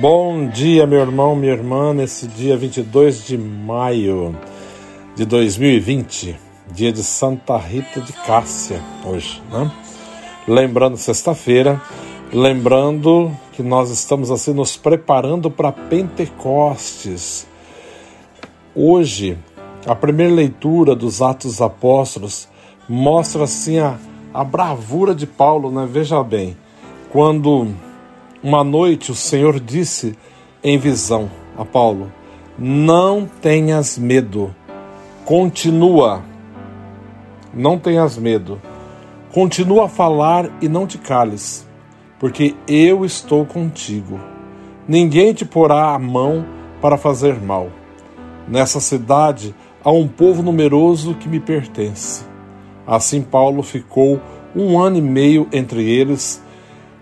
Bom dia, meu irmão, minha irmã, nesse dia 22 de maio de 2020, dia de Santa Rita de Cássia, hoje, né? Lembrando, sexta-feira, lembrando que nós estamos assim nos preparando para Pentecostes. Hoje, a primeira leitura dos Atos dos Apóstolos mostra assim a, a bravura de Paulo, né? Veja bem, quando uma noite o Senhor disse em visão a Paulo: Não tenhas medo, continua, não tenhas medo, continua a falar e não te cales, porque eu estou contigo. Ninguém te porá a mão para fazer mal. Nessa cidade há um povo numeroso que me pertence. Assim Paulo ficou um ano e meio entre eles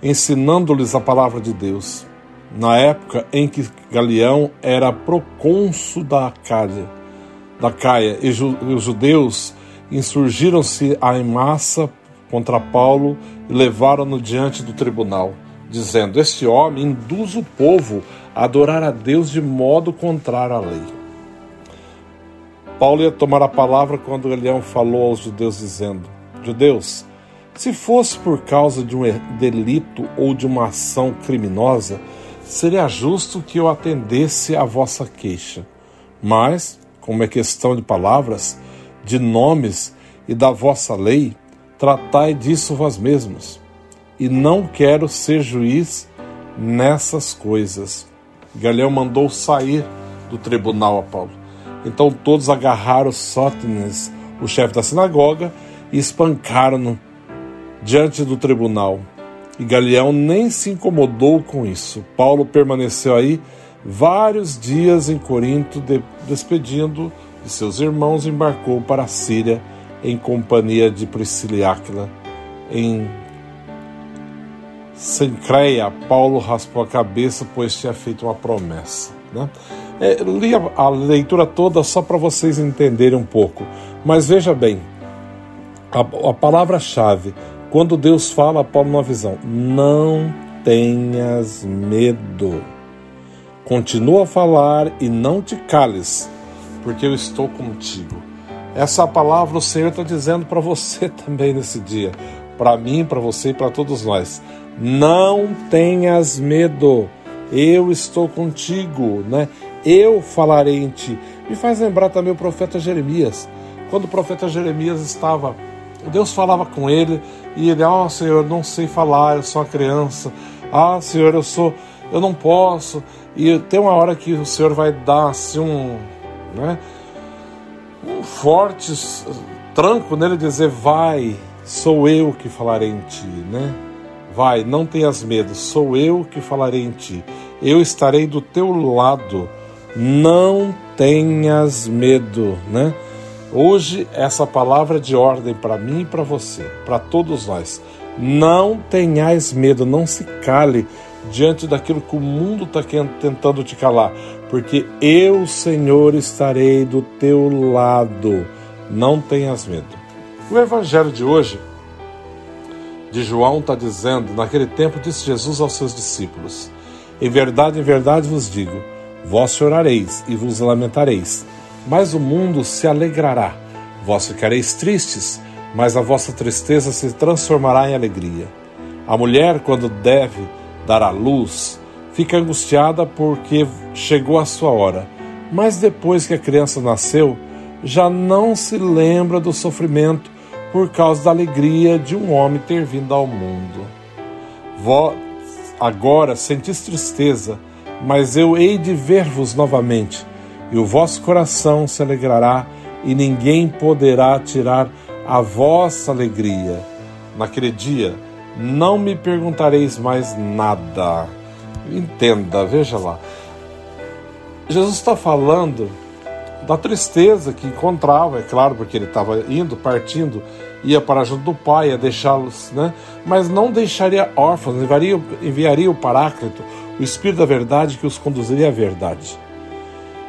ensinando-lhes a palavra de Deus. Na época em que Galeão era procônsul da Cádia, da Caia, e, os judeus insurgiram-se em massa contra Paulo e levaram-no diante do tribunal, dizendo: Este homem induz o povo a adorar a Deus de modo contrário à lei. Paulo ia tomar a palavra quando Galeão falou aos judeus, dizendo: Judeus, se fosse por causa de um delito ou de uma ação criminosa, seria justo que eu atendesse à vossa queixa. Mas, como é questão de palavras, de nomes e da vossa lei, tratai disso vós mesmos. E não quero ser juiz nessas coisas. Galhão mandou sair do tribunal a Paulo. Então todos agarraram Sótenes, o chefe da sinagoga, e espancaram-no diante do tribunal. E Galeão nem se incomodou com isso. Paulo permaneceu aí vários dias em Corinto, de, despedindo de seus irmãos, embarcou para a Síria em companhia de Priscila e Áquila. Em Sencreia, Paulo raspou a cabeça, pois tinha feito uma promessa. Né? É, li a, a leitura toda só para vocês entenderem um pouco, mas veja bem, a, a palavra-chave quando Deus fala a Paulo numa visão, não tenhas medo. Continua a falar e não te cales, porque eu estou contigo. Essa palavra o Senhor está dizendo para você também nesse dia, para mim, para você e para todos nós. Não tenhas medo, eu estou contigo, né? Eu falarei em ti. Me faz lembrar também o profeta Jeremias, quando o profeta Jeremias estava Deus falava com ele e ele, ah, oh, Senhor, não sei falar, eu sou uma criança. Ah, Senhor, eu sou, eu não posso. E tem uma hora que o Senhor vai dar assim um, né, um forte tranco nele dizer, vai, sou eu que falarei em ti, né? Vai, não tenhas medo, sou eu que falarei em ti. Eu estarei do teu lado. Não tenhas medo, né? Hoje, essa palavra é de ordem para mim e para você, para todos nós. Não tenhais medo, não se cale diante daquilo que o mundo está tentando te calar, porque eu, Senhor, estarei do teu lado. Não tenhas medo. O evangelho de hoje, de João, está dizendo: naquele tempo disse Jesus aos seus discípulos: Em verdade, em verdade vos digo, vós chorareis e vos lamentareis mas o mundo se alegrará. Vós ficareis tristes, mas a vossa tristeza se transformará em alegria. A mulher, quando deve dar à luz, fica angustiada porque chegou a sua hora, mas depois que a criança nasceu, já não se lembra do sofrimento por causa da alegria de um homem ter vindo ao mundo. Vós agora sentis tristeza, mas eu hei de ver-vos novamente e o vosso coração se alegrará, e ninguém poderá tirar a vossa alegria. Naquele dia, não me perguntareis mais nada. Entenda, veja lá. Jesus está falando da tristeza que encontrava, é claro, porque ele estava indo, partindo, ia para junto do Pai, ia deixá-los, né? Mas não deixaria órfãos, enviaria, enviaria o Paráclito, o Espírito da Verdade que os conduziria à verdade.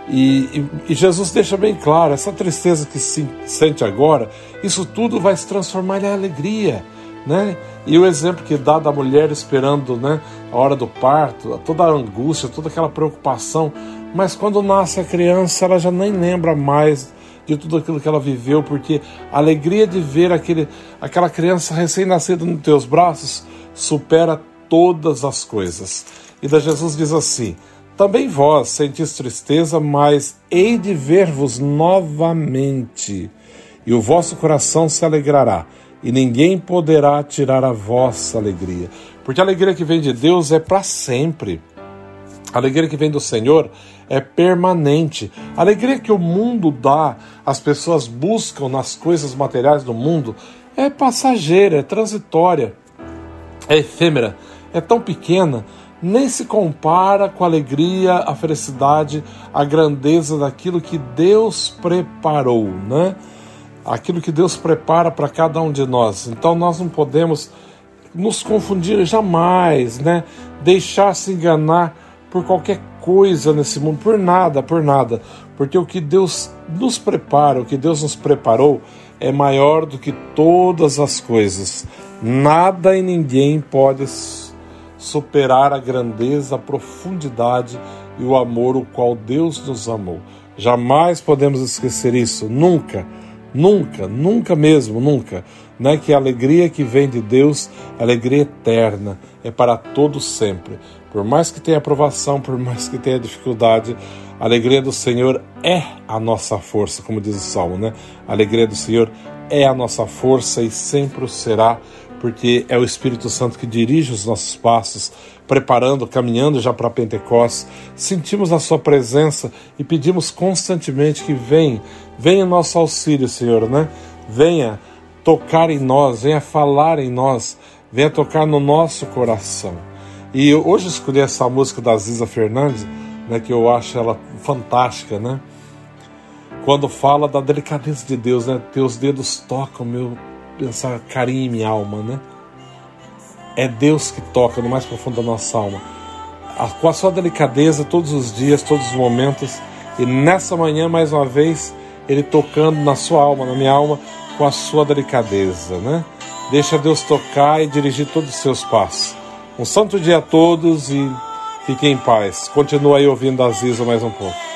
E, e, Jesus deixa bem claro: essa tristeza que se sente agora, isso tudo vai se transformar em alegria. né? E o exemplo que dá da mulher esperando, né, a hora do parto, toda a angústia, toda aquela preocupação, mas quando nasce a criança, ela já nem lembra mais de tudo aquilo que ela viveu, porque a alegria de ver aquele, aquela criança recém-nascida nos teus braços supera todas as coisas. E da Jesus diz assim: Também vós sentis tristeza, mas hei de ver-vos novamente, e o vosso coração se alegrará, e ninguém poderá tirar a vossa alegria. Porque a alegria que vem de Deus é para sempre. A alegria que vem do Senhor é permanente. A alegria que o mundo dá, as pessoas buscam nas coisas materiais do mundo, é passageira, é transitória, é efêmera, é tão pequena, nem se compara com a alegria, a felicidade, a grandeza daquilo que Deus preparou, né? Aquilo que Deus prepara para cada um de nós. Então nós não podemos nos confundir jamais, né? Deixar se enganar por qualquer coisa nesse mundo, por nada, por nada, porque o que Deus nos prepara, o que Deus nos preparou, é maior do que todas as coisas. Nada e ninguém pode superar a grandeza, a profundidade e o amor o qual Deus nos amou. Jamais podemos esquecer isso, nunca, nunca, nunca mesmo, nunca. Né? Que a alegria que vem de Deus, a alegria eterna, é para todos sempre. Por mais que tenha aprovação, por mais que tenha dificuldade, a alegria do Senhor é a nossa força, como diz o Salmo, né? A alegria do Senhor é a nossa força e sempre o será, porque é o Espírito Santo que dirige os nossos passos, preparando, caminhando já para Pentecostes. Sentimos a Sua presença e pedimos constantemente que venha, venha nosso auxílio, Senhor, né? Venha tocar em nós, venha falar em nós, venha tocar no nosso coração. E hoje escolhi essa música da Ziza Fernandes, né, que eu acho ela fantástica, né? Quando fala da delicadeza de Deus, né? Teus dedos tocam meu pensar carinho em minha alma, né? É Deus que toca no mais profundo da nossa alma. Com a sua delicadeza todos os dias, todos os momentos, e nessa manhã mais uma vez ele tocando na sua alma, na minha alma, com a sua delicadeza, né? Deixa Deus tocar e dirigir todos os seus passos. Um santo dia a todos e fiquem em paz. Continua aí ouvindo a Ziza mais um pouco.